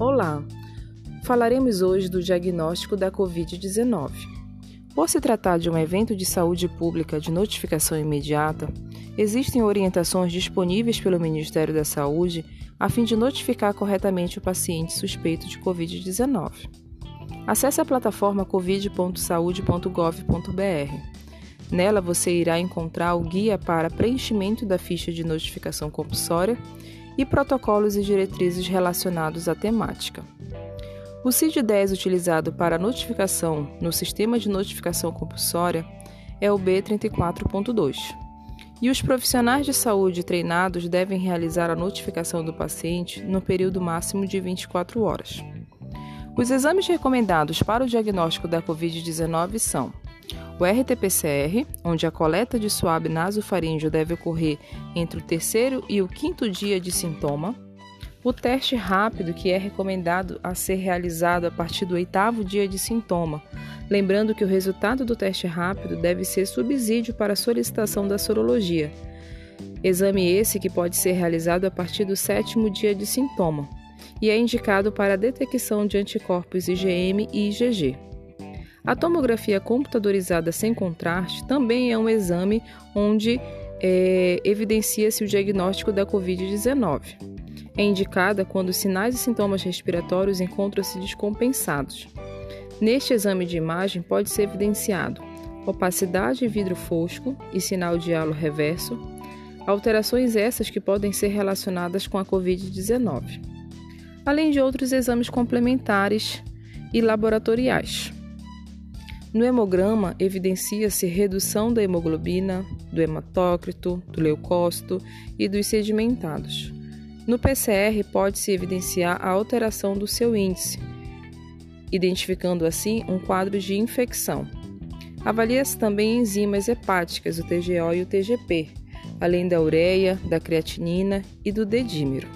Olá! Falaremos hoje do diagnóstico da Covid-19. Por se tratar de um evento de saúde pública de notificação imediata, existem orientações disponíveis pelo Ministério da Saúde a fim de notificar corretamente o paciente suspeito de Covid-19. Acesse a plataforma covid.saude.gov.br. Nela você irá encontrar o guia para preenchimento da ficha de notificação compulsória e protocolos e diretrizes relacionados à temática. O CID-10 utilizado para notificação no Sistema de Notificação Compulsória é o B34.2. E os profissionais de saúde treinados devem realizar a notificação do paciente no período máximo de 24 horas. Os exames recomendados para o diagnóstico da Covid-19 são o RT-PCR, onde a coleta de suave nasofaríngeo deve ocorrer entre o terceiro e o quinto dia de sintoma. O teste rápido, que é recomendado a ser realizado a partir do oitavo dia de sintoma, lembrando que o resultado do teste rápido deve ser subsídio para a solicitação da sorologia. Exame esse que pode ser realizado a partir do sétimo dia de sintoma e é indicado para a detecção de anticorpos IgM e IgG. A tomografia computadorizada sem contraste também é um exame onde é, evidencia-se o diagnóstico da Covid-19. É indicada quando os sinais e sintomas respiratórios encontram-se descompensados. Neste exame de imagem pode ser evidenciado opacidade e vidro fosco e sinal de halo reverso, alterações essas que podem ser relacionadas com a Covid-19, além de outros exames complementares e laboratoriais. No hemograma, evidencia-se redução da hemoglobina, do hematócrito, do leucócito e dos sedimentados. No PCR, pode-se evidenciar a alteração do seu índice, identificando assim um quadro de infecção. Avalia-se também enzimas hepáticas, o TGO e o TGP, além da ureia, da creatinina e do dedímero.